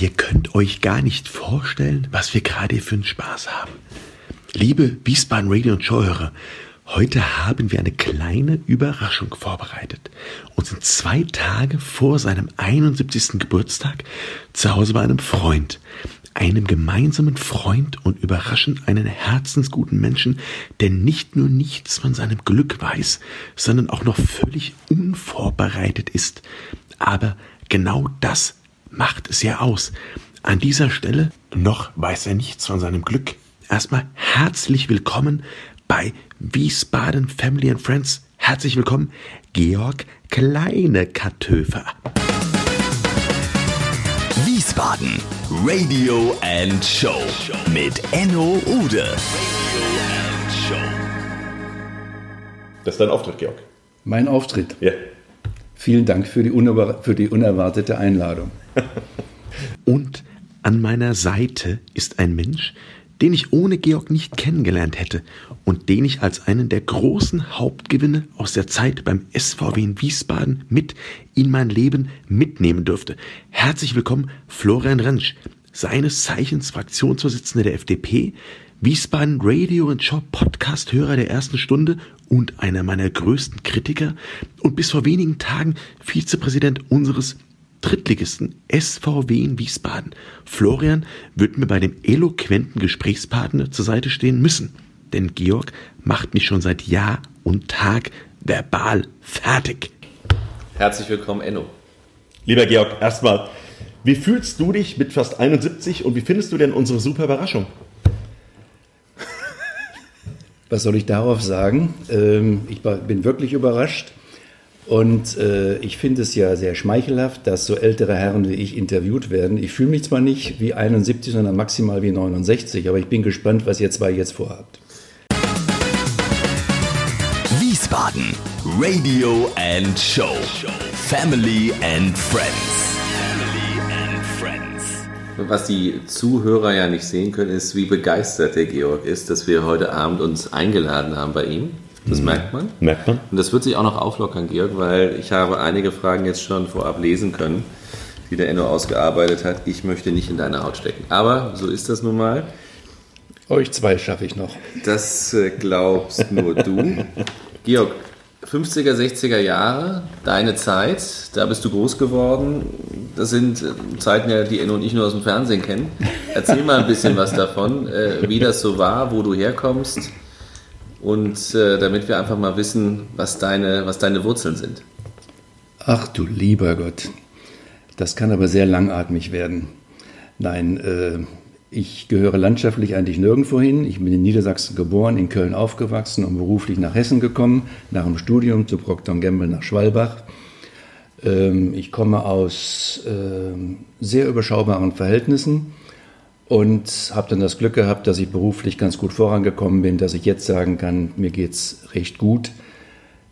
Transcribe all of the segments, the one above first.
Ihr könnt euch gar nicht vorstellen, was wir gerade für einen Spaß haben. Liebe Wiesbaden Radio und Showhörer, heute haben wir eine kleine Überraschung vorbereitet und sind zwei Tage vor seinem 71. Geburtstag zu Hause bei einem Freund, einem gemeinsamen Freund und überraschen einen herzensguten Menschen, der nicht nur nichts von seinem Glück weiß, sondern auch noch völlig unvorbereitet ist. Aber genau das macht es ja aus. An dieser Stelle noch weiß er nichts von seinem Glück. Erstmal herzlich willkommen bei Wiesbaden Family and Friends. Herzlich willkommen, Georg Kleine Kartöfer. Wiesbaden Radio and Show mit Enno Ude. Das ist dein Auftritt, Georg. Mein Auftritt. Ja. Vielen Dank für die, für die unerwartete Einladung. Und an meiner Seite ist ein Mensch, den ich ohne Georg nicht kennengelernt hätte und den ich als einen der großen Hauptgewinne aus der Zeit beim SVW in Wiesbaden mit in mein Leben mitnehmen dürfte. Herzlich willkommen, Florian Rentsch, seines Zeichens Fraktionsvorsitzender der FDP, Wiesbaden Radio und Shop Podcast Hörer der ersten Stunde und einer meiner größten Kritiker und bis vor wenigen Tagen Vizepräsident unseres Drittligisten SVW in Wiesbaden. Florian wird mir bei dem eloquenten Gesprächspartner zur Seite stehen müssen, denn Georg macht mich schon seit Jahr und Tag verbal fertig. Herzlich willkommen, Enno. Lieber Georg, erstmal, wie fühlst du dich mit fast 71 und wie findest du denn unsere super Überraschung? Was soll ich darauf sagen? Ähm, ich bin wirklich überrascht. Und äh, ich finde es ja sehr schmeichelhaft, dass so ältere Herren wie ich interviewt werden. Ich fühle mich zwar nicht wie 71, sondern maximal wie 69, aber ich bin gespannt, was ihr zwei jetzt vorhabt. Wiesbaden Radio and Show. Family and Friends. Was die Zuhörer ja nicht sehen können, ist, wie begeistert der Georg ist, dass wir heute Abend uns eingeladen haben bei ihm. Das mhm. merkt man. Merkt man. Und das wird sich auch noch auflockern, Georg, weil ich habe einige Fragen jetzt schon vorab lesen können, die der Enno ausgearbeitet hat. Ich möchte nicht in deine Haut stecken. Aber so ist das nun mal. Euch zwei schaffe ich noch. Das äh, glaubst nur du. Georg, 50er, 60er Jahre, deine Zeit, da bist du groß geworden. Das sind äh, Zeiten, die Enno und ich nur aus dem Fernsehen kennen. Erzähl mal ein bisschen was davon, äh, wie das so war, wo du herkommst und äh, damit wir einfach mal wissen, was deine, was deine Wurzeln sind. Ach du lieber Gott, das kann aber sehr langatmig werden. Nein, äh, ich gehöre landschaftlich eigentlich nirgendwo hin. Ich bin in Niedersachsen geboren, in Köln aufgewachsen und beruflich nach Hessen gekommen, nach dem Studium zu Procter Gamble nach Schwalbach. Ähm, ich komme aus äh, sehr überschaubaren Verhältnissen und habe dann das Glück gehabt, dass ich beruflich ganz gut vorangekommen bin, dass ich jetzt sagen kann, mir geht es recht gut.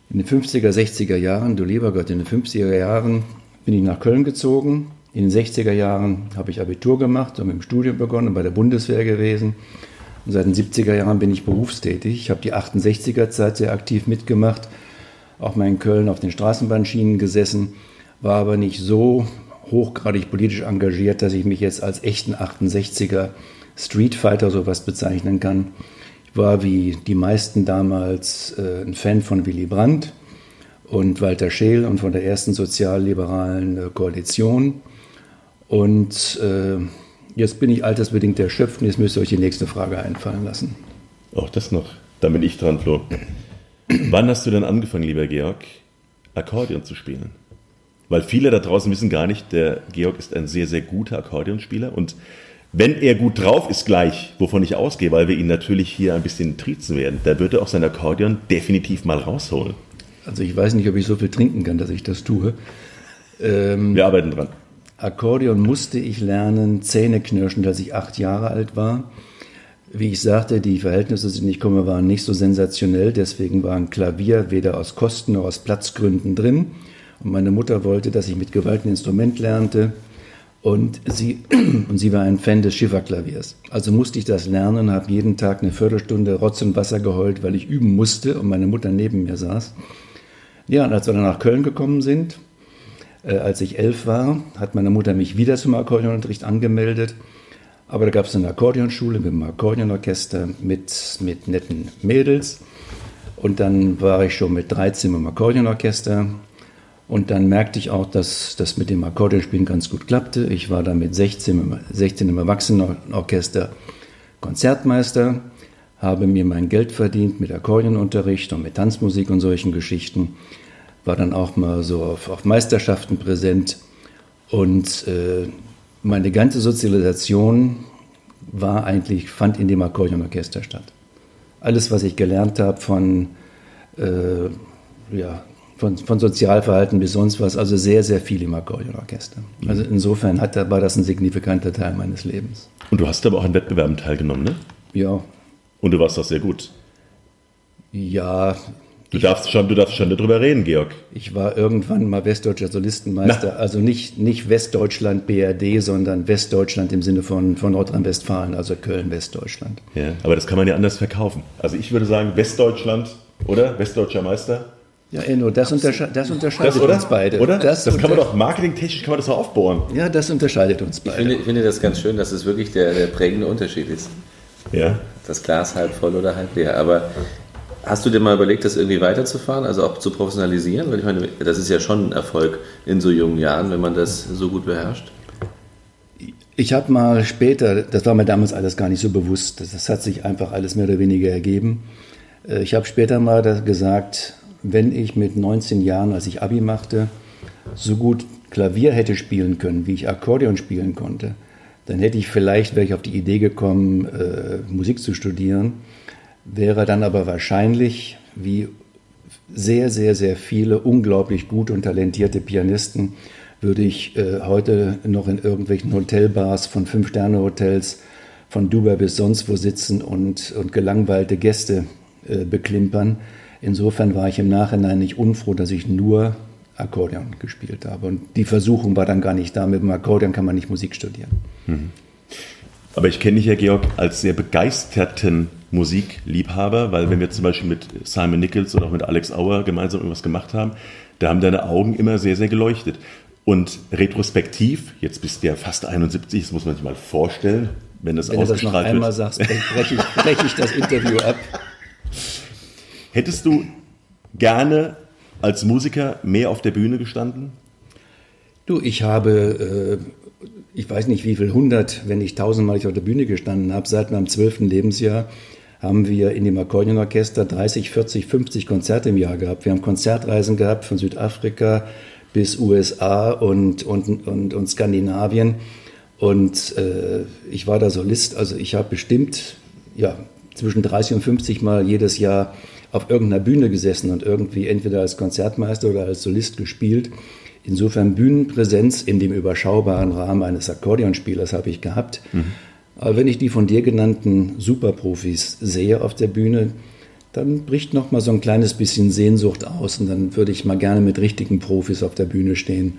In den 50er, 60er Jahren, du lieber Gott, in den 50er Jahren bin ich nach Köln gezogen. In den 60er Jahren habe ich Abitur gemacht und mit dem Studium begonnen, bei der Bundeswehr gewesen. Und seit den 70er Jahren bin ich berufstätig. Ich habe die 68er Zeit sehr aktiv mitgemacht, auch mal in Köln auf den Straßenbahnschienen gesessen, war aber nicht so hochgradig politisch engagiert, dass ich mich jetzt als echten 68er Streetfighter sowas bezeichnen kann. Ich war wie die meisten damals äh, ein Fan von Willy Brandt und Walter Scheel und von der ersten sozialliberalen äh, Koalition. Und äh, jetzt bin ich altersbedingt erschöpft und jetzt müsst ihr euch die nächste Frage einfallen lassen. Auch das noch. Da bin ich dran, Flo. Wann hast du denn angefangen, lieber Georg, Akkordeon zu spielen? Weil viele da draußen wissen gar nicht, der Georg ist ein sehr, sehr guter Akkordeonspieler und wenn er gut drauf ist gleich, wovon ich ausgehe, weil wir ihn natürlich hier ein bisschen trizen werden, da wird er auch sein Akkordeon definitiv mal rausholen. Also ich weiß nicht, ob ich so viel trinken kann, dass ich das tue. Ähm, wir arbeiten dran. Akkordeon musste ich lernen, Zähneknirschen, als ich acht Jahre alt war. Wie ich sagte, die Verhältnisse, denen ich komme, waren nicht so sensationell. Deswegen war ein Klavier weder aus Kosten noch aus Platzgründen drin. Und meine Mutter wollte, dass ich mit Gewalt ein Instrument lernte. Und sie, und sie war ein Fan des Schifferklaviers. Also musste ich das lernen und habe jeden Tag eine Viertelstunde Rotz und Wasser geheult, weil ich üben musste und meine Mutter neben mir saß. Ja, und als wir dann nach Köln gekommen sind, Äh, als ich elf war, hat meine Mutter mich wieder zum Akkordeonunterricht angemeldet. Aber da gab es eine Akkordeonschule mit einem Akkordeonorchester mit, mit netten Mädels. Und dann war ich schon mit 13 im Akkordeonorchester. Und dann merkte ich auch, dass das mit dem Akkordeonspielen ganz gut klappte. Ich war dann mit 16, 16 im Erwachsenenorchester Konzertmeister, habe mir mein Geld verdient mit Akkordeonunterricht und mit Tanzmusik und solchen Geschichten. War dann auch mal so auf, auf Meisterschaften präsent. Und äh, meine ganze Sozialisation war eigentlich, fand in dem Akkordeonorchester statt. Alles, was ich gelernt habe von, äh, ja, von, von Sozialverhalten bis sonst was, also sehr, sehr viel im Akkordeonorchester. Also insofern hat, war das ein signifikanter Teil meines Lebens. Und du hast aber auch an Wettbewerben teilgenommen, ne? Ja. Und du warst auch sehr gut. Ja. Du darfst schon, du darfst schon darüber reden, Georg. Ich war irgendwann mal Westdeutscher Solistenmeister, Na. also nicht, nicht Westdeutschland BRD, sondern Westdeutschland im Sinne von, von Nordrhein-Westfalen, also Köln-Westdeutschland. Ja, aber das kann man ja anders verkaufen. Also ich würde sagen, Westdeutschland, oder? Westdeutscher Meister. Ja, Enno, das, untersche das unterscheidet das, oder? uns beide. Oder? Das, das kann man doch marketingtechnisch kann man das doch aufbohren. Ja, das unterscheidet uns beide. Ich finde, ich finde das ganz schön, dass es wirklich der, der prägende Unterschied ist. Ja. Das Glas halb voll oder halb leer. Aber hast du dir mal überlegt, das irgendwie weiterzufahren, also auch zu professionalisieren? Weil ich meine, das ist ja schon ein Erfolg in so jungen Jahren, wenn man das so gut beherrscht. Ich habe mal später, das war mir damals alles gar nicht so bewusst, das hat sich einfach alles mehr oder weniger ergeben. Äh, ich habe später mal gesagt, wenn ich mit 19 Jahren, als ich Abi machte, so gut Klavier hätte spielen können, wie ich Akkordeon spielen konnte, dann hätte ich vielleicht, wäre ich auf die Idee gekommen, äh, Musik zu studieren, wäre dann aber wahrscheinlich, wie sehr, sehr, sehr viele unglaublich gut und talentierte Pianisten, würde ich äh, heute noch in irgendwelchen Hotelbars von Fünf-Sterne-Hotels von Dubai bis sonst wo sitzen und, und gelangweilte Gäste äh, beklimpern Insofern war ich im Nachhinein nicht unfroh, dass ich nur Akkordeon gespielt habe. Und die Versuchung war dann gar nicht da. Mit dem Akkordeon kann man nicht Musik studieren. Mhm. Aber ich kenne dich ja, Georg, als sehr begeisterten Musikliebhaber, weil wenn wir zum Beispiel mit Simon Nichols oder auch mit Alex Auer gemeinsam irgendwas gemacht haben, da haben deine Augen immer sehr, sehr geleuchtet. Und retrospektiv, jetzt bist du ja fast 71, das muss man sich mal vorstellen, wenn das wenn ausgestrahlt wird. Wenn du das noch einmal wird. sagst, breche ich, brech ich das Interview ab. Hättest du gerne als Musiker mehr auf der Bühne gestanden? Du, ich habe, äh, ich weiß nicht wie viel, hundert, wenn nicht tausendmal ich auf der Bühne gestanden habe. Seit meinem zwölften Lebensjahr haben wir in dem Akkordeonorchester 30, 40, 50 Konzerte im Jahr gehabt. Wir haben Konzertreisen gehabt von Südafrika bis USA und, und, und, und Skandinavien. Und äh, ich war da Solist, also ich habe bestimmt ja, zwischen 30 und 50 Mal jedes Jahr auf irgendeiner Bühne gesessen und irgendwie entweder als Konzertmeister oder als Solist gespielt. Insofern Bühnenpräsenz in dem überschaubaren Rahmen eines Akkordeonspielers habe ich gehabt. Mhm. Aber wenn ich die von dir genannten Superprofis sehe auf der Bühne, dann bricht noch mal so ein kleines bisschen Sehnsucht aus und dann würde ich mal gerne mit richtigen Profis auf der Bühne stehen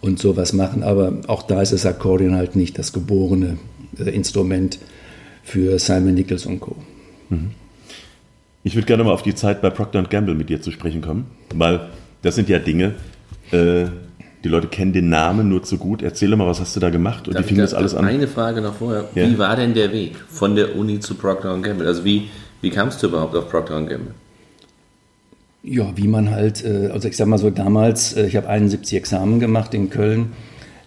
und sowas machen. Aber auch da ist das Akkordeon halt nicht das geborene äh, Instrument für Simon Nichols und Co. Mhm. Ich würde gerne mal auf die Zeit bei Procter Gamble mit dir zu sprechen kommen, weil das sind ja Dinge, äh, die Leute kennen den Namen nur zu gut. Erzähl mal, was hast du da gemacht und Darf wie fing das alles an? Eine Frage noch vorher. Ja. Wie war denn der Weg von der Uni zu Procter Gamble? Also wie, wie kamst du überhaupt auf Procter Gamble? Ja, wie man halt, äh, also ich sag mal so damals, äh, ich habe 71 Examen gemacht in Köln.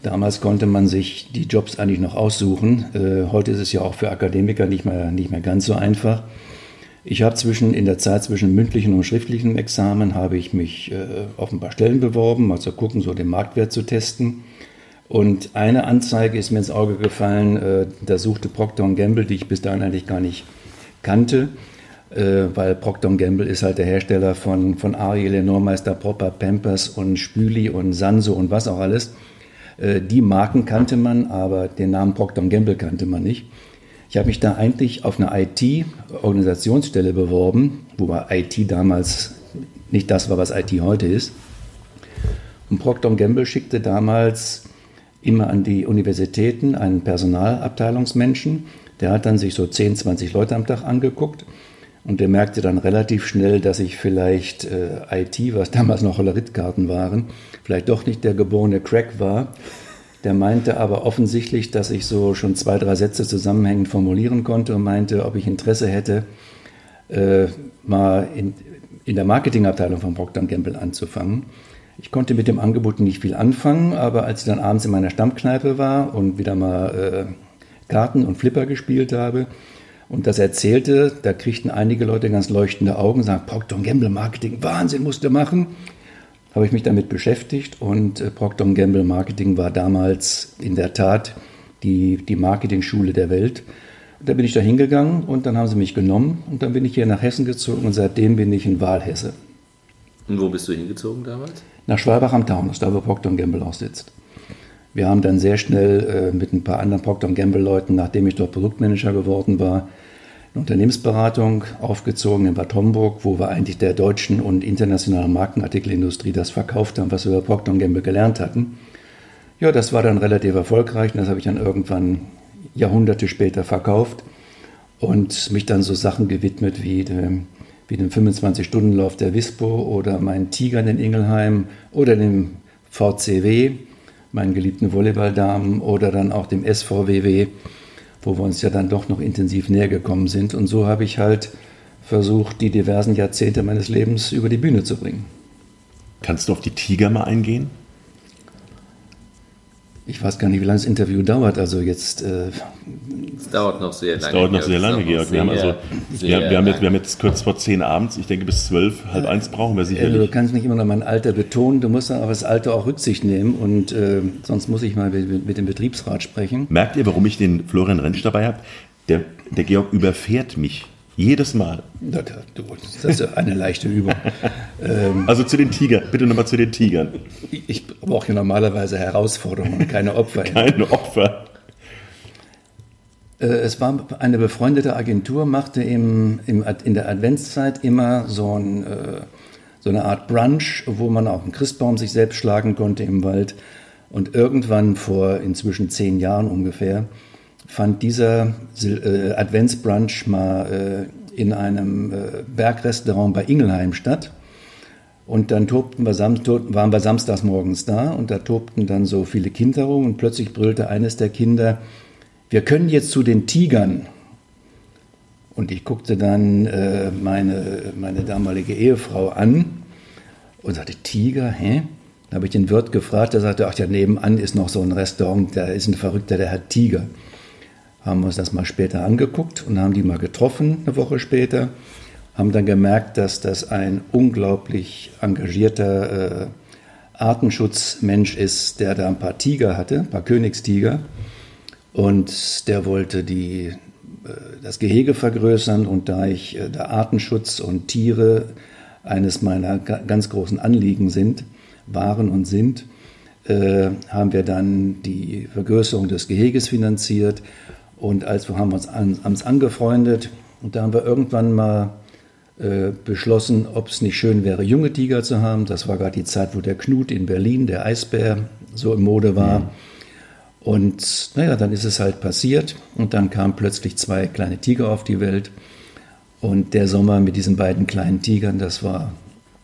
Damals konnte man sich die Jobs eigentlich noch aussuchen. Äh, heute ist es ja auch für Akademiker nicht mehr, nicht mehr ganz so einfach. Ich habe zwischen, in der Zeit zwischen mündlichen und schriftlichen Examen habe ich mich äh, auf ein paar Stellen beworben, mal zu gucken, so den Marktwert zu testen. Und eine Anzeige ist mir ins Auge gefallen, äh, da suchte Procter Gamble, die ich bis dahin eigentlich gar nicht kannte, äh, weil Procter Gamble ist halt der Hersteller von, von Ariel, Lenormeister, Proper, Pampers und Spüli und Sanso und was auch alles. Äh, die Marken kannte man, aber den Namen Procter Gamble kannte man nicht. Ich habe mich da eigentlich auf eine IT-Organisationsstelle beworben, wobei IT damals nicht das war, was IT heute ist. Und Procter Gamble schickte damals immer an die Universitäten einen Personalabteilungsmenschen. Der hat dann sich so 10, 20 Leute am Tag angeguckt Und der merkte dann relativ schnell, dass ich vielleicht äh, IT, was damals noch Holleritkarten waren, vielleicht doch nicht der geborene Crack war. Der meinte aber offensichtlich, dass ich so schon zwei, drei Sätze zusammenhängend formulieren konnte und meinte, ob ich Interesse hätte, äh, mal in, in der Marketingabteilung von Procter Gamble anzufangen. Ich konnte mit dem Angebot nicht viel anfangen, aber als ich dann abends in meiner Stammkneipe war und wieder mal äh, Karten und Flipper gespielt habe und das erzählte, da kriegten einige Leute ganz leuchtende Augen, sagen, Procter Gamble Marketing, Wahnsinn, musst du machen. Habe ich mich damit beschäftigt und äh, Procter Gamble Marketing war damals in der Tat die, die Marketing-Schule der Welt. Da bin ich da hingegangen und dann haben sie mich genommen und dann bin ich hier nach Hessen gezogen und seitdem bin ich in Wahlhesse. Und wo bist du hingezogen damals? Nach Schwalbach am Taunus, da wo Procter Gamble auch sitzt. Wir haben dann sehr schnell äh, mit ein paar anderen Procter Gamble Leuten, nachdem ich dort Produktmanager geworden war, eine Unternehmensberatung aufgezogen in Bad Homburg, wo wir eigentlich der deutschen und internationalen Markenartikelindustrie das verkauft haben, was wir über Procter Gamble gelernt hatten. Ja, das war dann relativ erfolgreich und das habe ich dann irgendwann Jahrhunderte später verkauft und mich dann so Sachen gewidmet wie dem, wie dem 25-Stunden-Lauf der Wispo oder meinen Tigern in Ingelheim oder dem VCW, meinen geliebten Volleyballdamen oder dann auch dem SVWW, wo wir uns ja dann doch noch intensiv näher gekommen sind. Und so habe ich halt versucht, die diversen Jahrzehnte meines Lebens über die Bühne zu bringen. Kannst du auf die Tiger mal eingehen? Ich weiß gar nicht, wie lange das Interview dauert. Also jetzt. Äh, es dauert noch sehr lange. Es dauert noch sehr lange, Georg. Wir haben, also, wir, wir, haben jetzt, wir haben jetzt kurz vor zehn abends. Ich denke, bis zwölf, halb äh, eins brauchen wir sicherlich. Du kannst nicht immer noch mein Alter betonen. Du musst dann auf das Alter auch Rücksicht nehmen. Und äh, sonst muss ich mal mit, mit, dem Betriebsrat sprechen. Merkt ihr, warum ich den Florian Rentsch dabei habe? Der, der Georg überfährt mich. Jedes Mal. Das ist eine leichte Übung. Ähm, also zu den Tigern, bitte nochmal zu den Tigern. Ich brauche ja normalerweise Herausforderungen, keine Opfer. keine Opfer. Äh, es war eine befreundete Agentur, machte im, im, in der Adventszeit immer so, ein, äh, so eine Art Brunch, wo man auch einen Christbaum sich selbst schlagen konnte im Wald. Und irgendwann vor inzwischen zehn Jahren ungefähr fand dieser äh, Adventsbrunch mal äh, in einem äh, Bergrestaurant bei Ingelheim statt. Und dann tobten wir waren wir samstags morgens da und da tobten dann so viele Kinder rum und plötzlich brüllte eines der Kinder, wir können jetzt zu den Tigern. Und ich guckte dann äh, meine, meine damalige Ehefrau an und sagte, Tiger, hä? Da habe ich den Wirt gefragt, der sagte, ach ja, nebenan ist noch so ein Restaurant, da ist ein Verrückter, der hat Tiger haben uns das mal später angeguckt und haben die mal getroffen, eine Woche später, haben dann gemerkt, dass das ein unglaublich engagierter äh, Artenschutzmensch ist, der da ein paar Tiger hatte, ein paar Königstiger. Und der wollte die, äh, das Gehege vergrößern. Und da ich äh, der Artenschutz und Tiere eines meiner ganz großen Anliegen sind, waren und sind, äh, haben wir dann die Vergrößerung des Geheges finanziert und als wir haben uns an, uns angefreundet und da haben wir irgendwann mal äh, beschlossen, ob es nicht schön wäre, junge Tiger zu haben. Das war gerade die Zeit, wo der Knut in Berlin, der Eisbär, so in Mode war. Mhm. Und naja, dann ist es halt passiert und dann kamen plötzlich zwei kleine Tiger auf die Welt. Und der Sommer mit diesen beiden kleinen Tigern, das war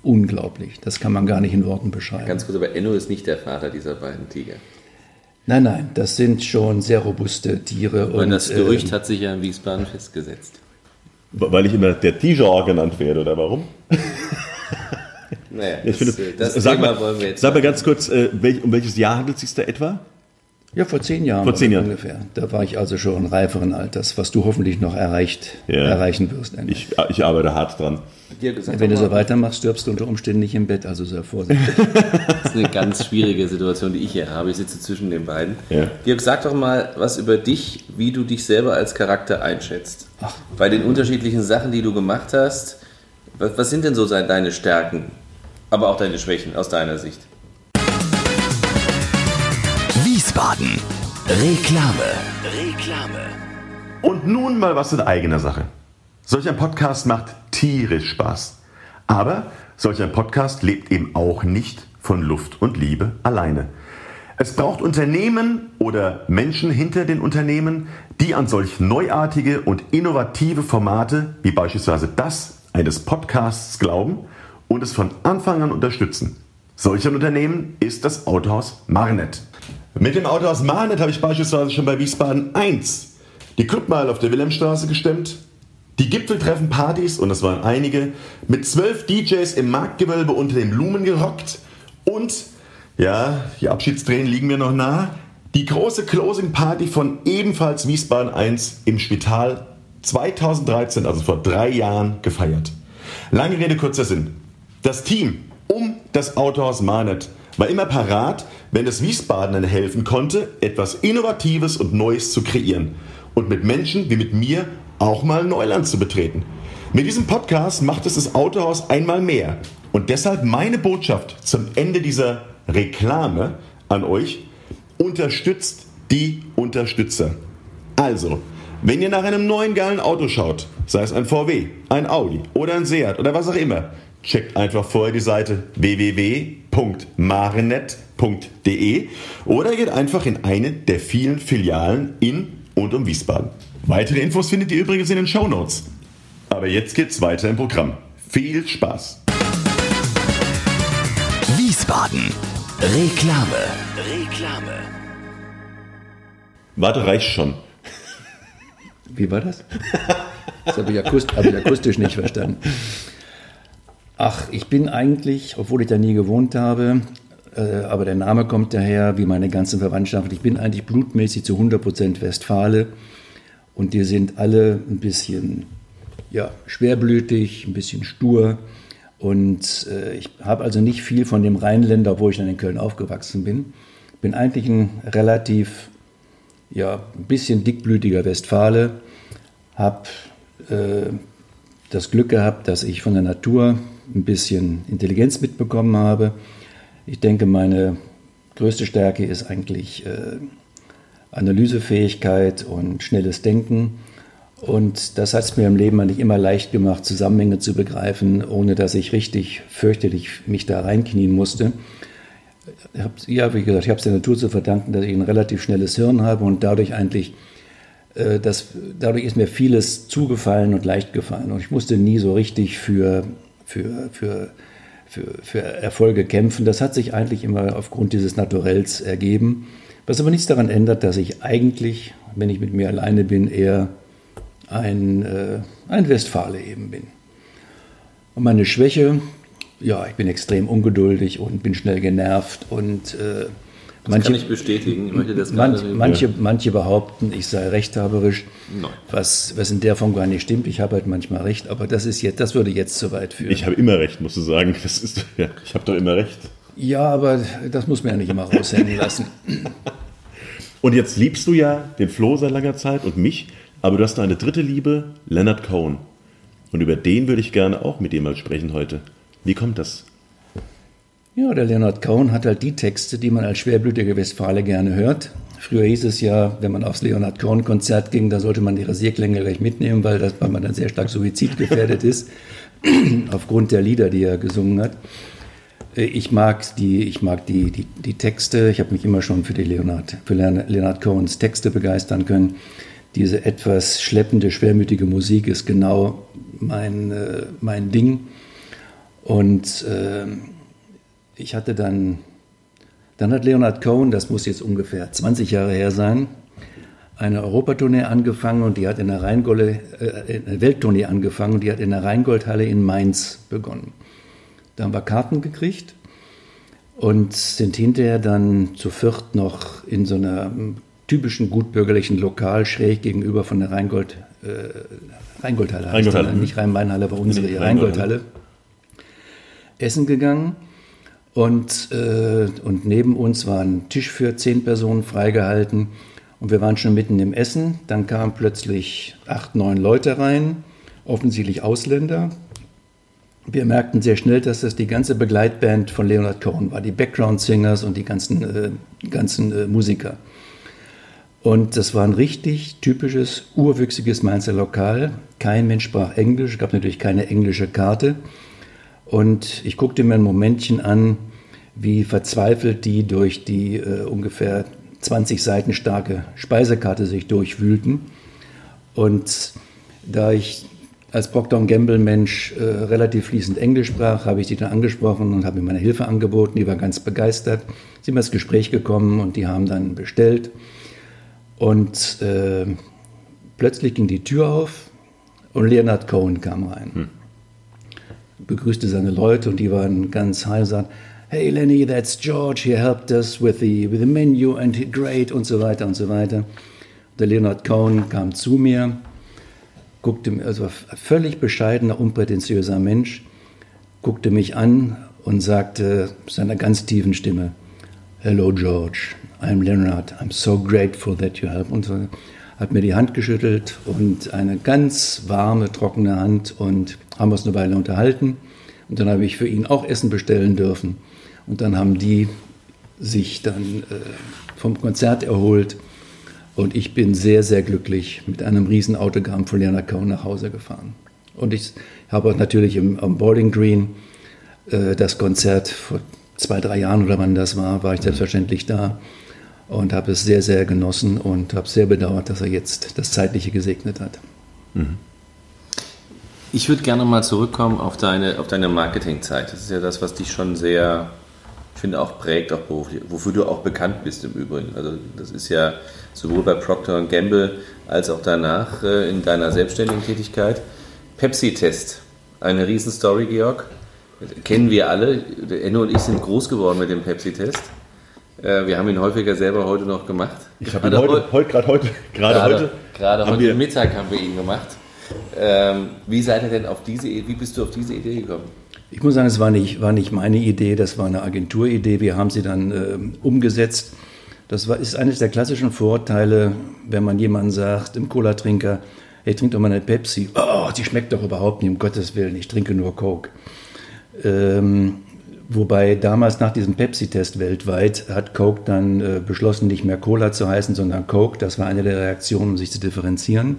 unglaublich. Das kann man gar nicht in Worten beschreiben. Ganz kurz, aber Enno ist nicht der Vater dieser beiden Tiger. Nein, nein, das sind schon sehr robuste Tiere. Und, und das Gerücht äh, hat sich ja in Wiesbaden festgesetzt. Weil ich immer der Tiger genannt werde, oder warum? Naja, das, finde, das sag Thema mal, wollen wir jetzt. Sag mal ganz kurz, äh, welch, um welches Jahr handelt es sich da etwa? Ja, vor zehn Jahren. Vor zehn Jahren. ungefähr. Da war ich also schon reiferen Alters, was du hoffentlich noch erreicht, ja. erreichen wirst. Ich, ich, arbeite hart dran. Gesagt, Wenn du so weitermachst, stirbst du unter Umständen nicht im Bett, also sehr vorsichtig. das ist eine ganz schwierige Situation, die ich hier habe. Ich sitze zwischen den beiden. Ja. Dirk, sag doch mal was über dich, wie du dich selber als Charakter einschätzt. Ach. Bei den unterschiedlichen Sachen, die du gemacht hast, was, was sind denn so deine Stärken, aber auch deine Schwächen aus deiner Sicht? Wiesbaden. Reklame. Reklame. Und nun mal was in eigener Sache. Solch ein Podcast macht tierisch Spaß. Aber solch ein Podcast lebt eben auch nicht von Luft und Liebe alleine. Es braucht Unternehmen oder Menschen hinter den Unternehmen, die an solch neuartige und innovative Formate wie beispielsweise das eines Podcasts glauben und es von Anfang an unterstützen. Solch ein Unternehmen ist das Autohaus Marnet. Mit dem Autohaus Marnet habe ich beispielsweise schon bei Wiesbaden 1 die Clubmeile auf der Wilhelmstraße gestemmt, die Gipfeltreffen-Partys, und das waren einige, mit zwölf DJs im Marktgewölbe unter den Blumen gerockt und, ja, die Abschiedstränen liegen mir noch nah, die große Closing-Party von ebenfalls Wiesbaden 1 im Spital 2013, also vor drei Jahren, gefeiert. Lange Rede, kurzer Sinn. Das Team um das Autohaus Marnet war immer parat, wenn es Wiesbadenern helfen konnte, etwas Innovatives und Neues zu kreieren und mit Menschen wie mit mir auch mal Neuland zu betreten. Mit diesem Podcast macht es das Autohaus einmal mehr. Und deshalb meine Botschaft zum Ende dieser Reklame an euch, unterstützt die Unterstützer. Also, wenn ihr nach einem neuen geilen Auto schaut, sei es ein VW, ein Audi oder ein Seat oder was auch immer, checkt einfach vorher die Seite www.marenet.de oder geht einfach in eine der vielen Filialen in und um Wiesbaden. Weitere Infos findet ihr übrigens in den Show Notes. Aber jetzt geht's weiter im Programm. Viel Spaß! Wiesbaden. Reklame. Reklame. Warte, reicht schon. Wie war das? Das habe ich, akust hab ich akustisch nicht verstanden. Ach, ich bin eigentlich, obwohl ich da nie gewohnt habe, äh, aber der Name kommt daher, wie meine ganze Verwandtschaft. Ich bin eigentlich blutmäßig zu 100% Westfale und die sind alle ein bisschen ja, schwerblütig, ein bisschen stur. Und äh, ich habe also nicht viel von dem Rheinländer, obwohl ich dann in Köln aufgewachsen bin. Bin eigentlich ein relativ, ja, ein bisschen dickblütiger Westfale. Habe äh, das Glück gehabt, dass ich von der Natur ein bisschen Intelligenz mitbekommen habe. Ich denke, meine größte Stärke ist eigentlich äh, Analysefähigkeit und schnelles Denken. Und das hat es mir im Leben eigentlich immer leicht gemacht, Zusammenhänge zu begreifen, ohne dass ich richtig fürchterlich mich da reinknien musste. Ja, wie gesagt, ich habe es der Natur zu verdanken, dass ich ein relativ schnelles Hirn habe und dadurch eigentlich, äh, das, dadurch ist mir vieles zugefallen und leicht gefallen. Und ich musste nie so richtig für, für, für, für, für Erfolge kämpfen. Das hat sich eigentlich immer aufgrund dieses Naturells ergeben. Was aber nichts daran ändert, dass ich eigentlich, wenn ich mit mir alleine bin, eher ein, äh, ein Westfale eben bin. Und meine Schwäche, ja, ich bin extrem ungeduldig und bin schnell genervt und äh, das manche, kann ich bestätigen. Ich möchte das manch, manche, manche behaupten, ich sei rechthaberisch, was, was in der Form gar nicht stimmt. Ich habe halt manchmal recht, aber das ist jetzt, das würde jetzt zu weit führen. Ich habe immer recht, musst du sagen. Das ist, ja, ich habe doch immer recht. Ja, aber das muss man ja nicht immer raushängen lassen. Und jetzt liebst du ja den Flo seit langer Zeit und mich, aber du hast eine dritte Liebe, Leonard Cohen. Und über den würde ich gerne auch mit dir mal sprechen heute. Wie kommt das? Ja, der Leonard Cohen hat halt die Texte, die man als schwerblütiger Westfale gerne hört. Früher hieß es ja, wenn man aufs Leonard Cohen-Konzert ging, da sollte man die Rasierklänge gleich mitnehmen, weil, das, weil man dann sehr stark suizidgefährdet ist, aufgrund der Lieder, die er gesungen hat. Äh, ich mag die, ich mag die, die, die Texte. Ich habe mich immer schon für, die Leonard, für Leonard Cohens Texte begeistern können. Diese etwas schleppende, schwermütige Musik ist genau mein, äh, mein Ding. Und äh, ich hatte dann, dann hat Leonard Cohen, das muss jetzt ungefähr 20 Jahre her sein, eine Europatournee angefangen und die hat in der Rheingold, äh, eine Welttournee angefangen und die hat in der Rheingoldhalle in Mainz begonnen. Da haben wir Karten gekriegt und sind hinterher dann zu viert noch in so einer typischen gutbürgerlichen Lokal schräg gegenüber von der Rheingold, äh, Rheingoldhalle, Rheingoldhalle. Nicht Rhein-Main-Halle, aber unsere nee, Rheingoldhalle, essen gegangen. Und, äh, und neben uns war ein Tisch für zehn Personen freigehalten. Und wir waren schon mitten im Essen. Dann kamen plötzlich acht, neun Leute rein, offensichtlich Ausländer, wir merkten sehr schnell, dass das die ganze Begleitband von Leonard Cohen war, die Background-Singers und die ganzen, äh, ganzen äh, Musiker. Und das war ein richtig typisches, urwüchsiges Mainzer Lokal. Kein Mensch sprach Englisch, gab natürlich keine englische Karte. Und ich guckte mir ein Momentchen an, wie verzweifelt die durch die äh, ungefähr 20 Seiten starke Speisekarte sich durchwühlten. Und da ich als Procter Gamble Mensch äh, relativ fließend Englisch sprach, habe ich die dann angesprochen und habe mir meine Hilfe angeboten. Die war ganz begeistert. Sie sind ins Gespräch gekommen und die haben dann bestellt. Und äh, plötzlich ging die Tür auf und Leonard Cohen kam rein. Hm. Begrüßte seine Leute und die waren ganz high und sagten, hey Lenny, that's George, he helped us with the, with the menu and great und so weiter und so weiter. Der Leonard Cohen kam zu mir, guckte mir, also völlig bescheidener, unprätentiöser Mensch, guckte mich an und sagte seiner ganz tiefen Stimme, Hello George, I'm Leonard, I'm so grateful that you help. Und so, hat mir die Hand geschüttelt und eine ganz warme, trockene Hand und haben uns eine Weile unterhalten. Und dann habe ich für ihn auch Essen bestellen dürfen. Und dann haben die sich dann äh, vom Konzert erholt. Und ich bin sehr, sehr glücklich mit einem riesen Autogramm von Leonard Cohen nach Hause gefahren. Und ich habe natürlich im, am Bowling Green äh, das Konzert vor zwei, drei Jahren oder wann das war, war ich selbstverständlich da und habe es sehr, sehr genossen und habe sehr bedauert, dass er jetzt das Zeitliche gesegnet hat. Mhm. Ich würde gerne mal zurückkommen auf deine, auf deine Marketingzeit. Das ist ja das, was dich schon sehr, ich finde, auch prägt, auch beruflich, wofür du auch bekannt bist im Übrigen. Also das ist ja sowohl bei Procter Gamble als auch danach äh, in deiner selbstständigen Tätigkeit. Pepsi-Test, eine Riesenstory, Georg. Kennen wir alle. Enno und ich sind groß geworden mit dem Pepsi-Test. Äh, wir haben ihn häufiger selber heute noch gemacht. Ich habe ihn heute, heute, gerade heute, gerade, heute, gerade heute wir, Mittag haben wir ihn gemacht. Ähm, wie seid ihr denn auf diese, wie bist du auf diese Idee gekommen? Ich muss sagen, es war nicht, war nicht meine Idee, das war eine Agenturidee. Wir haben sie dann äh, umgesetzt. Das war, ist eines der klassischen Vorteile, wenn man jemandem sagt, im Cola-Trinker, hey, trink doch mal eine Pepsi. Oh, die schmeckt doch überhaupt nicht, um Gottes Willen, ich trinke nur Coke. Ähm, Wobei damals nach diesem Pepsi-Test weltweit hat Coke dann äh, beschlossen, nicht mehr Cola zu heißen, sondern Coke. Das war eine der Reaktionen, um sich zu differenzieren.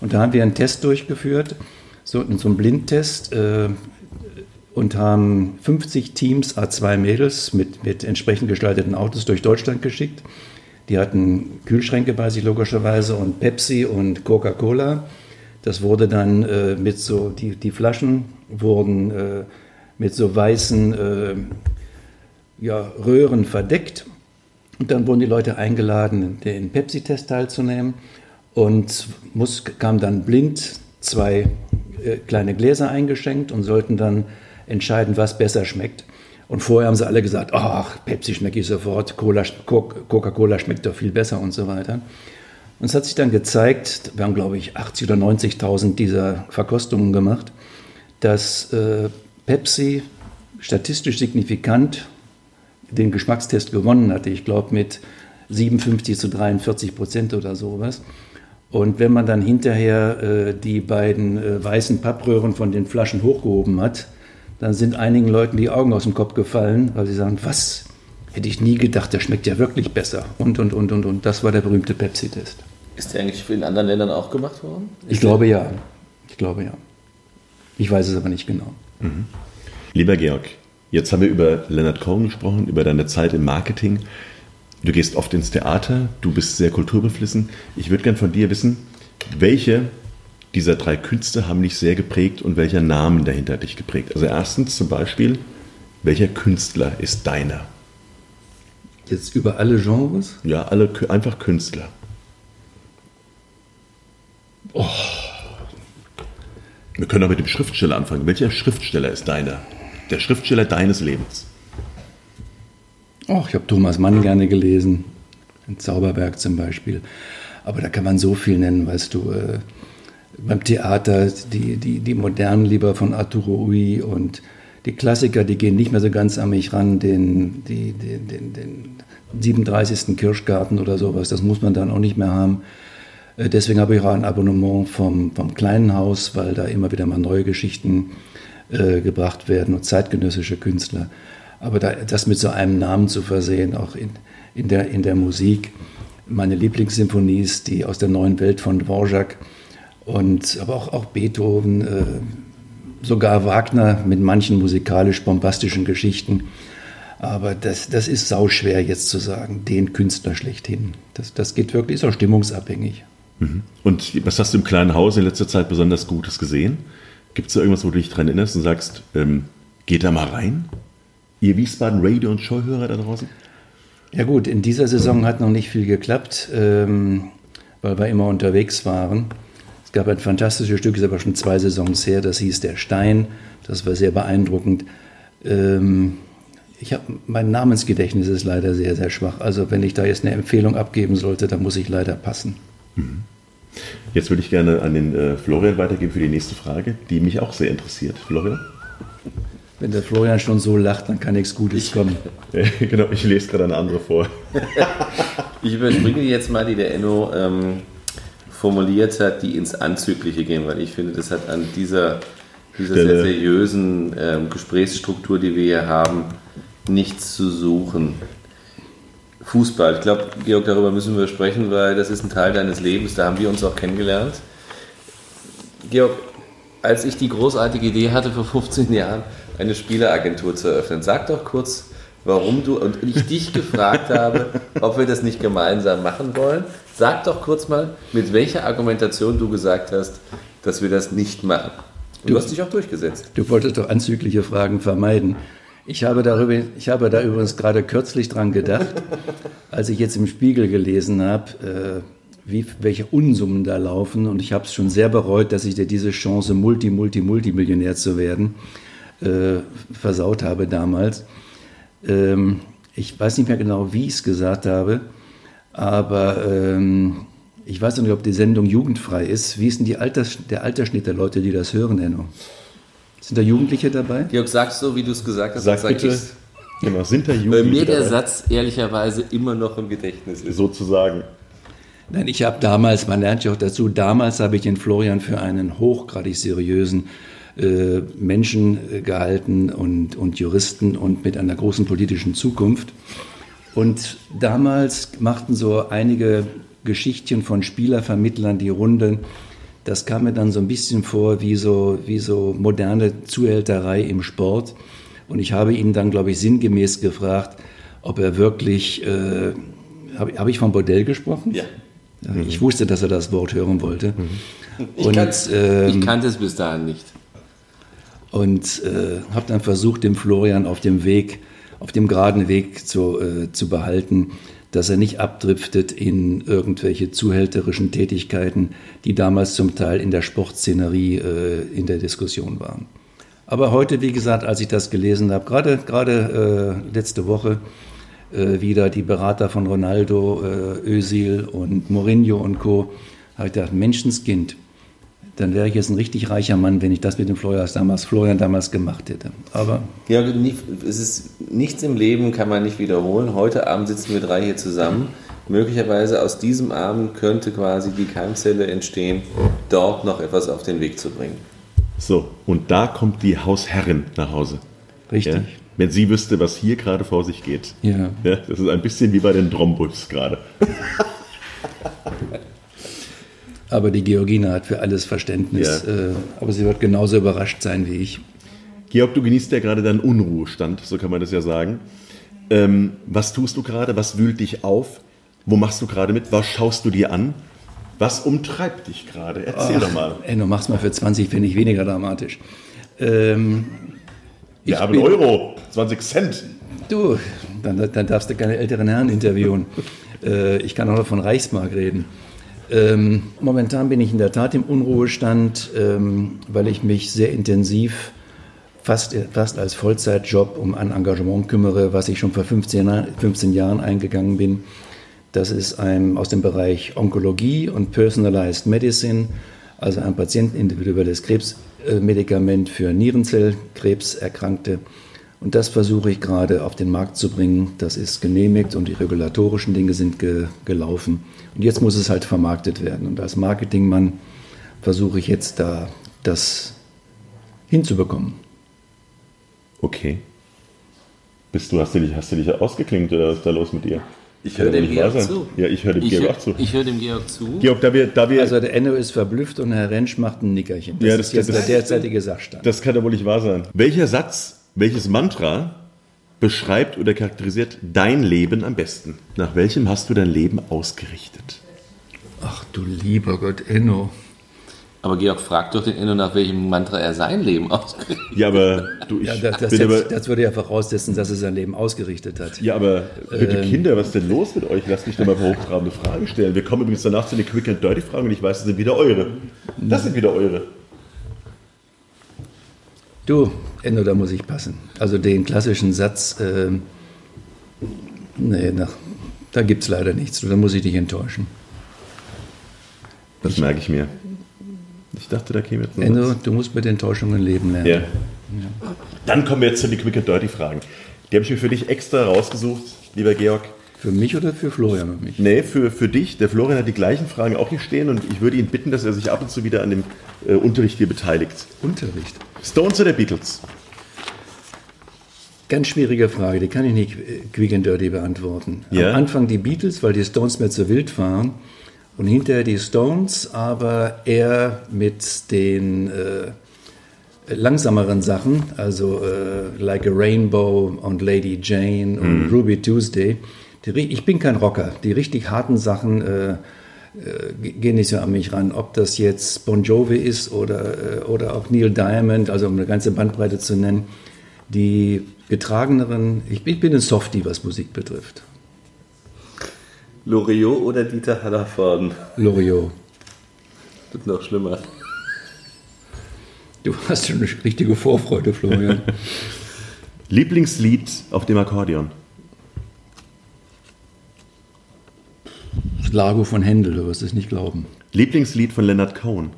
Und da haben wir einen Test durchgeführt, so, so einen Blindtest, äh, und haben 50 Teams, A2 Mädels mit, mit entsprechend gestalteten Autos durch Deutschland geschickt. Die hatten Kühlschränke bei sich logischerweise und Pepsi und Coca-Cola. Das wurde dann äh, mit so, die, die Flaschen wurden äh, mit so weißen äh, ja, Röhren verdeckt. Und dann wurden die Leute eingeladen, den Pepsi-Test teilzunehmen. Und muss, kam dann blind zwei äh, kleine Gläser eingeschenkt und sollten dann entscheiden, was besser schmeckt. Und vorher haben sie alle gesagt, ach, Pepsi schmecke ich sofort, Coca-Cola schmeckt doch viel besser und so weiter. Und es hat sich dann gezeigt, wir haben glaube ich 80 oder 90.000 dieser Verkostungen gemacht, dass äh, Pepsi statistisch signifikant den Geschmackstest gewonnen hatte. Ich glaube mit 57 zu 43 Prozent oder sowas. Und wenn man dann hinterher äh, die beiden äh, weißen Pappröhren von den Flaschen hochgehoben hat, dann sind einigen Leuten die Augen aus dem Kopf gefallen, weil sie sagen, was? Hätte ich nie gedacht, der schmeckt ja wirklich besser. Und, und, und, und, und. Das war der berühmte Pepsi-Test. Ist der eigentlich in anderen Ländern auch gemacht worden? Ist ich glaube ja. Ich glaube ja. Ich weiß es aber nicht genau. Mhm. Lieber Georg, jetzt haben wir über Leonard Cohen gesprochen, über deine Zeit im Marketing. Du gehst oft ins Theater, du bist sehr kulturbeflissen. Ich würde gern von dir wissen, welche dieser drei Künste haben dich sehr geprägt und welcher Namen dahinter dich geprägt? Also erstens zum Beispiel, welcher Künstler ist deiner? Jetzt über alle Genres? Ja, alle einfach Künstler. Oh. Wir können auch mit dem Schriftsteller anfangen. Welcher Schriftsteller ist deiner? Der Schriftsteller deines Lebens? Ach, ich habe Thomas Mann gerne gelesen. Ein Zauberberg zum Beispiel. Aber da kann man so viel nennen, weißt du. Äh, beim Theater die, die, die modernen lieber von Arturo Ui und die Klassiker, die gehen nicht mehr so ganz an mich ran, den, die, den, den, den 37. Kirschgarten oder sowas, das muss man dann auch nicht mehr haben. Äh, deswegen habe ich auch ein Abonnement vom, vom kleinen Haus, weil da immer wieder mal neue Geschichten äh, gebracht werden und zeitgenössische Künstler. Aber da, das mit so einem Namen zu versehen, auch in, in, der, in der Musik. Meine Lieblingssymphonie ist die aus der neuen Welt von Dvorak und aber auch, auch Beethoven, äh, sogar Wagner mit manchen musikalisch bombastischen Geschichten. Aber das, das ist sauschwer jetzt zu sagen, den Künstler schlechthin. Das, das geht wirklich, ist auch stimmungsabhängig. Und was hast du im kleinen Haus in letzter Zeit besonders Gutes gesehen? Gibt es da irgendwas, wo du dich dran erinnerst und sagst, ähm, geht da mal rein? Ihr Wiesbaden Radio- und Showhörer da draußen? Ja gut, in dieser Saison hat noch nicht viel geklappt, ähm, weil wir immer unterwegs waren. Es gab ein fantastisches Stück, ist aber schon zwei Saisons her, das hieß Der Stein. Das war sehr beeindruckend. Ähm, ich hab, mein Namensgedächtnis ist leider sehr, sehr schwach. Also wenn ich da jetzt eine Empfehlung abgeben sollte, dann muss ich leider passen. Jetzt würde ich gerne an den äh, Florian weitergeben für die nächste Frage, die mich auch sehr interessiert. Florian? Wenn der Florian schon so lacht, dann kann nichts Gutes kommen. Äh, genau, ich lese gerade eine andere vor. Ich überspringe jetzt mal, die der Enno ähm, formuliert hat, die ins Anzügliche gehen, weil ich finde, das hat an dieser, dieser sehr seriösen ähm, Gesprächsstruktur, die wir hier haben, nichts zu suchen. Fußball, ich glaube, Georg, darüber müssen wir sprechen, weil das ist ein Teil deines Lebens, da haben wir uns auch kennengelernt. Georg, als ich die großartige Idee hatte, vor 15 Jahren eine Spieleragentur zu eröffnen, sag doch kurz, warum du und ich dich gefragt habe, ob wir das nicht gemeinsam machen wollen. Sag doch kurz mal, mit welcher Argumentation du gesagt hast, dass wir das nicht machen. Und du hast dich auch durchgesetzt. Du wolltest doch anzügliche Fragen vermeiden. Ich habe, darüber, ich habe da übrigens gerade kürzlich dran gedacht, als ich jetzt im Spiegel gelesen habe, äh, wie, welche Unsummen da laufen. Und ich habe es schon sehr bereut, dass ich dir diese Chance, Multi, Multi, Multimillionär zu werden, äh, versaut habe damals. Ähm, ich weiß nicht mehr genau, wie ich es gesagt habe, aber ähm, ich weiß noch nicht, ob die Sendung jugendfrei ist. Wie ist denn die Alters, der Altersschnitt der Leute, die das hören, Enno? Sind da Jugendliche dabei? Georg, sagst so, wie du es gesagt hast, Sag dann bitte, genau, sind da Jugendliche mir der dabei? Satz ehrlicherweise immer noch im Gedächtnis ist. sozusagen. Nein, ich habe damals, man lernt ja auch dazu, damals habe ich den Florian für einen hochgradig seriösen äh, Menschen äh, gehalten und, und Juristen und mit einer großen politischen Zukunft. Und damals machten so einige Geschichtchen von Spielervermittlern die Runde. Das kam mir dann so ein bisschen vor wie so, wie so moderne Zuhälterei im Sport. Und ich habe ihn dann, glaube ich, sinngemäß gefragt, ob er wirklich, äh, habe hab ich von Bordell gesprochen? Ja. Ich wusste, dass er das Wort hören wollte. Ich, Und, ähm, ich kannte es bis dahin nicht. Und äh, habe dann versucht, dem Florian auf dem Weg, auf dem geraden Weg zu, äh, zu behalten, dass er nicht abdriftet in irgendwelche zuhälterischen Tätigkeiten, die damals zum Teil in der Sportszenerie äh, in der Diskussion waren. Aber heute, wie gesagt, als ich das gelesen habe, gerade gerade äh, letzte Woche äh, wieder die Berater von Ronaldo, äh, Özil und Mourinho und Co. habe ich gedacht, Menschenskind, dann wäre ich jetzt ein richtig reicher Mann, wenn ich das mit dem Florian damals, Florian damals gemacht hätte. Aber Ja, es ist nichts im Leben kann man nicht wiederholen. Heute Abend sitzen wir drei hier zusammen. Möglicherweise aus diesem Abend könnte quasi die Keimzelle entstehen, dort noch etwas auf den Weg zu bringen. So, und da kommt die Hausherrin nach Hause. richtig. Ja? Wenn sie wüsste, was hier gerade vor sich geht. Ja. Ja, das ist ein bisschen wie bei den Drombus gerade. Aber die Georgina hat für alles Verständnis. Ja. Äh, aber sie wird genauso überrascht sein wie ich. Georg, du genießt ja gerade deinen Unruhestand, so kann man das ja sagen. Ähm, was tust du gerade? Was wühlt dich auf? Wo machst du gerade mit? Was schaust du dir an? Was umtreibt dich gerade? Erzähl doch mal. Enno, mach's mal für 20 Pfennig weniger dramatisch. Ähm, Wir ich haben bin- Euro, 20 Cent. Du, dann, dann darfst du keine älteren Herren interviewen. äh, ich kann auch noch von Reichsmark reden. Ähm, momentan bin ich in der Tat im Unruhestand, ähm, weil ich mich sehr intensiv, fast, fast als Vollzeitjob um ein Engagement kümmere, was ich schon vor 15, Jahr- 15 Jahren eingegangen bin. Das ist ein, aus dem Bereich Onkologie und Personalized Medicine, also ein patientenindividuelles Krebsmedikament für Nierenzellkrebserkrankte. Und das versuche ich gerade auf den Markt zu bringen. Das ist genehmigt und die regulatorischen Dinge sind ge gelaufen. Und jetzt muss es halt vermarktet werden. Und als Marketingmann versuche ich jetzt da das hinzubekommen. Okay. Bist du, hast du dich, hast du dich ausgeklingt oder was ist da los mit dir? Ich höre dem Georg sein. zu. Ja, ich höre dem Ich, Georg hör- auch zu. ich höre dem Georg zu. Georg, da wir, da wir Also der Enno ist verblüfft und Herr Rentsch macht ein Nickerchen. Das, Ja, ist das- jetzt das- der derzeitige Sachstand. Das kann doch wohl nicht wahr sein. Welcher Satz, welches Mantra beschreibt oder charakterisiert dein Leben am besten? Nach welchem hast du dein Leben ausgerichtet? Ach du lieber Gott, Enno. Aber Georg fragt doch den Enno, nach welchem Mantra er sein Leben ausgerichtet Ja, aber du, ich Ja, das, das, bin jetzt, aber, das würde ja voraussetzen, dass er sein Leben ausgerichtet hat. ja, aber bitte Ähm. Kinder, was ist denn los mit euch? Lasst mich doch mal hochtrabende Fragen stellen. Wir kommen übrigens danach zu den Quick and Dirty Fragen und ich weiß, das sind wieder eure. Das sind wieder eure. Du, Enno, da muss ich passen. Also den klassischen Satz, ähm, nee, nach, da gibt es leider nichts. Da muss ich dich enttäuschen. Das merke ich mir. Ich dachte, da käme jetzt noch was. du musst mit Enttäuschungen leben lernen. Ja. Dann kommen wir jetzt zu den Quick and Dirty Fragen. Die habe ich mir für dich extra rausgesucht, lieber Georg. Für mich oder für Florian und mich? Nee, für, für dich. Der Florian hat die gleichen Fragen auch hier stehen und ich würde ihn bitten, dass er sich ab und zu wieder an dem äh, Unterricht hier beteiligt. Unterricht. Stones oder Beatles? Ganz schwierige Frage, die kann ich nicht äh, quick and dirty beantworten. Ja. Am Anfang die Beatles, weil die Stones mir zu wild waren. Und hinterher die Stones, aber eher mit den äh, langsameren Sachen, also äh, Like a Rainbow und Lady Jane und Ruby Tuesday. Die, ich bin kein Rocker. Die richtig harten Sachen äh, äh, ge- gehen nicht so an mich ran. Ob das jetzt Bon Jovi ist oder, äh, oder auch Neil Diamond, also um eine ganze Bandbreite zu nennen. Die getrageneren, ich bin, ich bin ein Softie, was Musik betrifft. Loriot oder Dieter Hallervorden? Loriot. Das ist noch schlimmer. Du hast schon eine richtige Vorfreude, Florian. Lieblingslied auf dem Akkordeon? Lago von Händel, du wirst es nicht glauben. Lieblingslied von Leonard Cohen?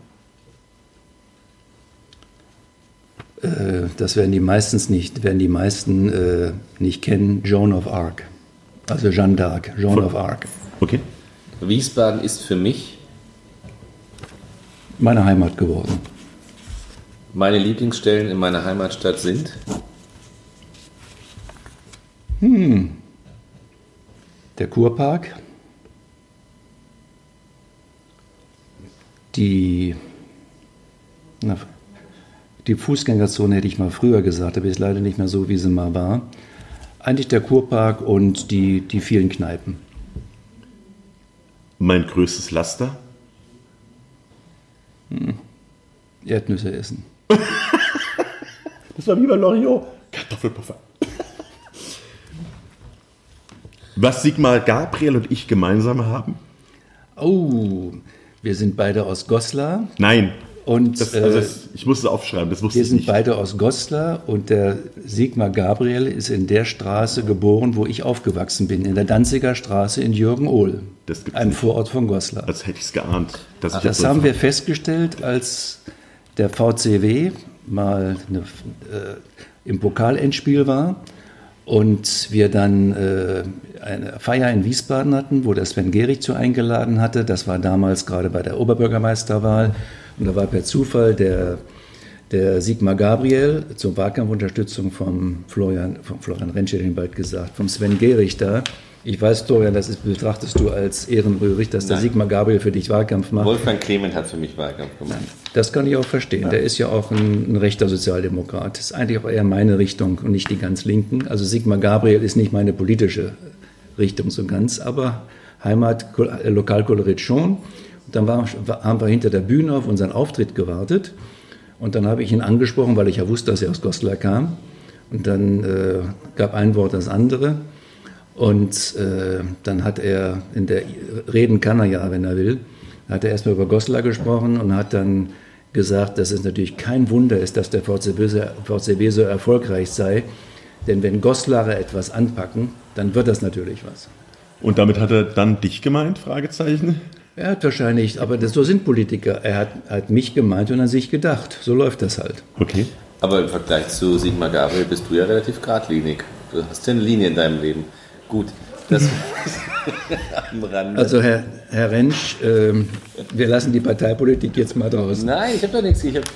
Äh, Das werden die meistens nicht, werden die meisten äh, nicht kennen. Joan of Arc. Also Jeanne d'Arc, Joan Von- of Arc. Okay. Wiesbaden ist für mich Meine Heimat geworden. meine Lieblingsstellen in meiner Heimatstadt sind. Der Kurpark. Die, na, die Fußgängerzone hätte ich mal früher gesagt, aber ist leider nicht mehr so, wie sie mal war. Eigentlich der Kurpark und die, die vielen Kneipen. Mein größtes Laster? Erdnüsse essen. Das war wie bei Loriot. Kartoffelpuffer. Was Sigmar Gabriel und ich gemeinsam haben? Oh, wir sind beide aus Goslar Nein. und Das, äh, also das, ich musste es aufschreiben, das wusste wir ich sind nicht. beide aus Goslar und der Sigmar Gabriel ist in der Straße geboren, wo ich aufgewachsen bin, in der Danziger Straße in Jürgen-Ohl, Das gibt's einem nicht. Vorort von Goslar. Als hätte ich es geahnt. Dass ich Das jetzt haben wir festgestellt, als der VCW mal eine, äh, im Pokalendspiel war und wir dann äh, eine Feier in Wiesbaden hatten, wo der Sven Gehrig zu eingeladen hatte. Das war damals gerade bei der Oberbürgermeisterwahl und da war per Zufall der, der Sigmar Gabriel zur Wahlkampfunterstützung vom Florian, vom Florian Rentsch, ich bald gesagt, vom Sven Gehrig da. Ich weiß, Florian, das ist, betrachtest du als ehrenrührig, dass der Nein. Sigmar Gabriel für dich Wahlkampf macht. Wolfgang Clement hat für mich Wahlkampf gemacht. Das kann ich auch verstehen. Der ist ja auch ein, ein rechter Sozialdemokrat. Das ist eigentlich auch eher meine Richtung und nicht die ganz Linken. Also Sigmar Gabriel ist nicht meine politische Richtung so ganz, aber Heimat, äh, Lokalkolorit schon. Und dann war, haben wir hinter der Bühne auf unseren Auftritt gewartet. Und dann habe ich ihn angesprochen, weil ich ja wusste, dass er aus Goslar kam. Und dann äh, gab ein Wort das andere. Und äh, dann hat er, in der reden kann er ja, wenn er will, hat er erstmal über Goslar gesprochen und hat dann gesagt, dass es natürlich kein Wunder ist, dass der VCB so, VCB so erfolgreich sei. Denn wenn Goslarer etwas anpacken, dann wird das natürlich was. Und damit hat er dann dich gemeint? Fragezeichen. Er hat wahrscheinlich, aber das, so sind Politiker. Er hat, hat mich gemeint und an sich gedacht. So läuft das halt. Okay. Aber im Vergleich zu Sigmar Gabriel bist du ja relativ geradlinig. Du hast ja eine Linie in deinem Leben. Gut, das am Rande. Also Herr, Herr Rentsch, ähm, wir lassen die Parteipolitik jetzt mal draußen. Nein, ich habe doch nichts. Ich habe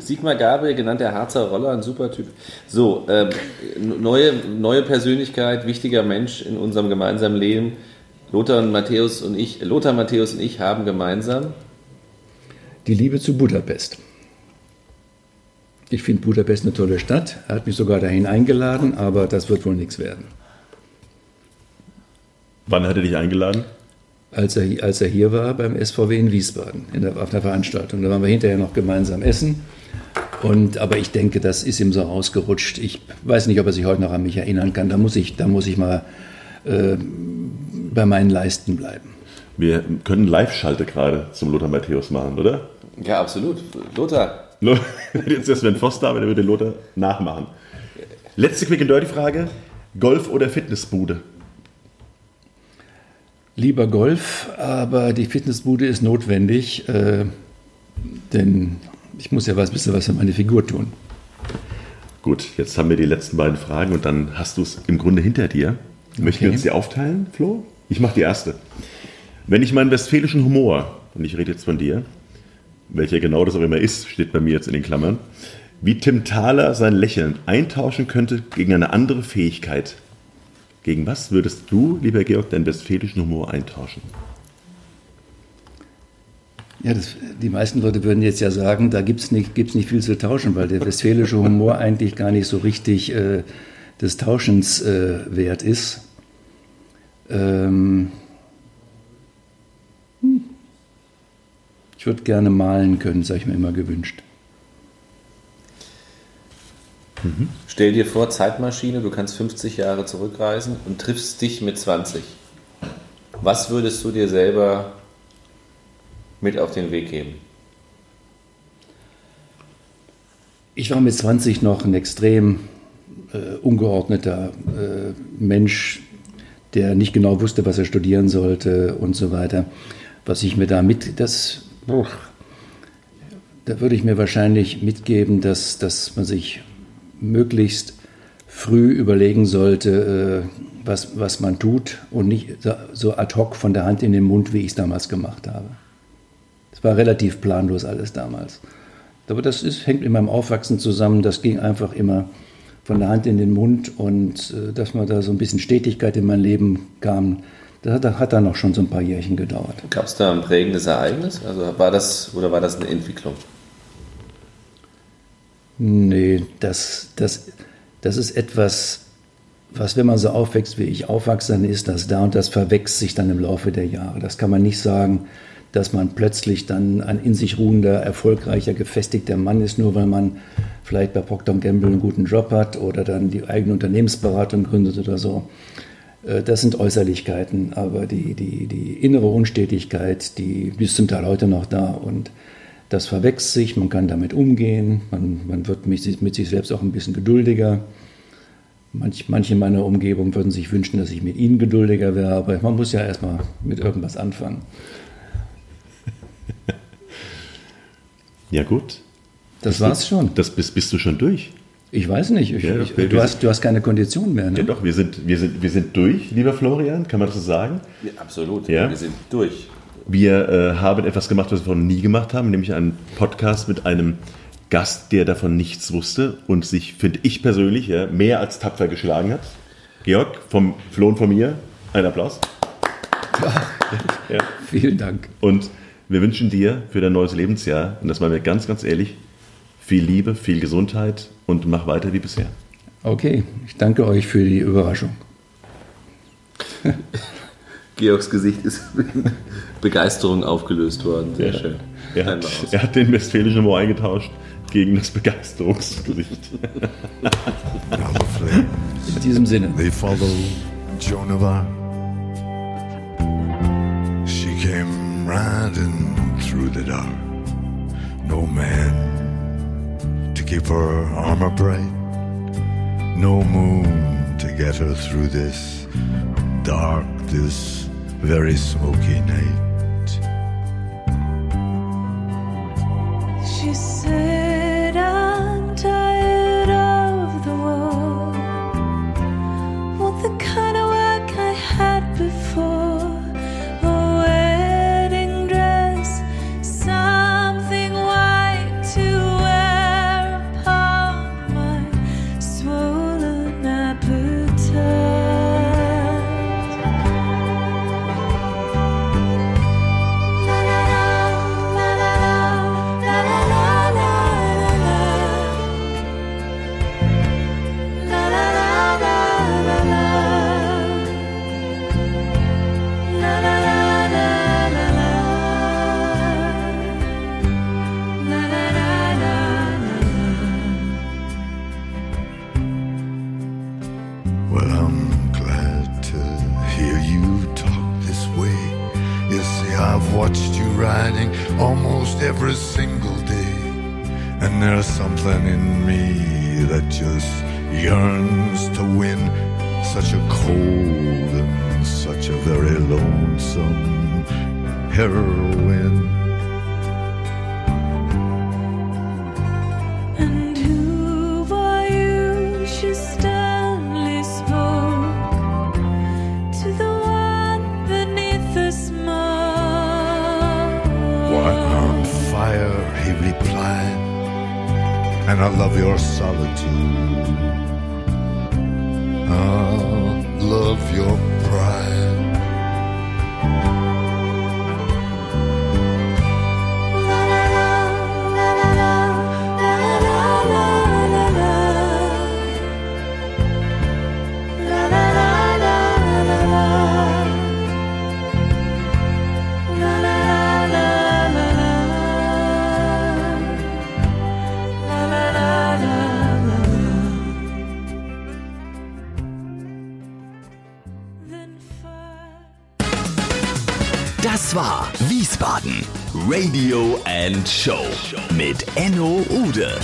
Sigmar Gabriel, genannt der Harzer Roller, ein super Typ. So, ähm, neue, neue Persönlichkeit, wichtiger Mensch in unserem gemeinsamen Leben. Lothar und Matthäus und ich, Lothar, Matthäus und ich haben gemeinsam. Die Liebe zu Budapest. Ich finde Budapest eine tolle Stadt. Er hat mich sogar dahin eingeladen, aber das wird wohl nichts werden. Wann hat er dich eingeladen? Als er, als er hier war beim SVW in Wiesbaden, in der, auf der Veranstaltung. Da waren wir hinterher noch gemeinsam essen. Und, aber ich denke, das ist ihm so ausgerutscht. Ich weiß nicht, ob er sich heute noch an mich erinnern kann. Da muss ich, da muss ich mal äh, bei meinen Leisten bleiben. Wir können Live-Schalte gerade zum Lothar Matthäus machen, oder? Ja, absolut. Lothar, Lo- Jetzt ist Sven Foster, aber der würde Lothar nachmachen. Letzte Quick and Dirty Frage: Golf oder Fitnessbude? Lieber Golf, aber die Fitnessbude ist notwendig, äh, denn ich muss ja was bisschen was für meine Figur tun. Gut, jetzt haben wir die letzten beiden Fragen und dann hast du es im Grunde hinter dir. Möchten wir Okay. uns die aufteilen, Flo? Ich mache die erste. Wenn ich meinen westfälischen Humor, und ich rede jetzt von dir, welcher genau das auch immer ist, steht bei mir jetzt in den Klammern, wie Tim Thaler sein Lächeln eintauschen könnte gegen eine andere Fähigkeit. Gegen was würdest du, lieber Georg, deinen westfälischen Humor eintauschen? Ja, das, die meisten Leute würden jetzt ja sagen, da gibt es nicht, gibt's nicht viel zu tauschen, weil der westfälische Humor eigentlich gar nicht so richtig äh, des Tauschens äh, wert ist. Ähm, hm. ich würde gerne malen können, habe ich mir immer gewünscht. Stell dir vor, Zeitmaschine, du kannst 50 Jahre zurückreisen und triffst dich mit 20. Was würdest du dir selber mit auf den Weg geben? Ich war mit 20 noch ein extrem äh, ungeordneter äh, Mensch, der nicht genau wusste, was er studieren sollte und so weiter. Was ich mir da mit, das, da würde ich mir wahrscheinlich mitgeben, dass, dass man sich möglichst früh überlegen sollte, äh, was, was man tut und nicht so- ad hoc von der Hand in den Mund, wie ich es damals gemacht habe. Es war relativ planlos alles damals. Aber das ist, hängt mit meinem Aufwachsen zusammen. Das ging einfach immer von der Hand in den Mund und äh, dass man da so ein bisschen Stetigkeit in mein Leben kam, das hat, hat dann noch schon so ein paar Jährchen gedauert. Gab es da ein prägendes Ereignis? Also war das oder war das eine Entwicklung? Nee, das, das, das ist etwas, was, wenn man so aufwächst, wie ich aufwachse, dann ist das da und das verwächst sich dann im Laufe der Jahre. Das kann man nicht sagen, dass man plötzlich dann ein in sich ruhender, erfolgreicher, gefestigter Mann ist, nur weil man vielleicht bei Procter Gamble einen guten Job hat oder dann die eigene Unternehmensberatung gründet oder so. Äh, Das sind Äußerlichkeiten, aber die, die, die innere Unstetigkeit, die, die ist zum Teil heute noch da und das verwächst sich, man kann damit umgehen, man, man wird mit, sich- mit sich selbst auch ein bisschen geduldiger. Manch, manche in meiner Umgebung würden sich wünschen, dass ich mit ihnen geduldiger wäre, aber man muss ja erstmal mit irgendwas anfangen. Ja, gut. Das war's schon. Das bist, bist du schon durch. Ich weiß nicht, ich, Ja, ich, du, hast, du hast keine Kondition mehr. Ja, Ne? doch, wir sind, wir, sind, wir sind durch, lieber Florian, kann man das so sagen? Ja, absolut. Ja? Wir sind durch. Wir äh, haben etwas gemacht, was wir noch nie gemacht haben, nämlich einen Podcast mit einem Gast, der davon nichts wusste und sich, finde ich persönlich, ja, mehr als tapfer geschlagen hat. Georg, vom Flo und von mir, ein Applaus. Ja. Vielen Dank. Und wir wünschen dir für dein neues Lebensjahr, und das meinen wir ganz, ganz ehrlich, viel Liebe, viel Gesundheit und mach weiter wie bisher. Okay, ich danke euch für die Überraschung. Georgs Gesicht ist in Begeisterung aufgelöst worden. Sehr Ja. schön. Er hat, er hat den westfälischen Humor eingetauscht gegen das Begeisterungsgesicht. In diesem Sinne. they follow Joan of Arc. She came riding through the dark. No man to keep her armor bright. No moon to get her through this dark, this very smoky night. She said, riding almost every single day. And there's something in me that just yearns to win such a cold and such a very lonesome heroine. He replied, and I love your solitude. I love your Wiesbaden. Radio and Show mit Enno Ude.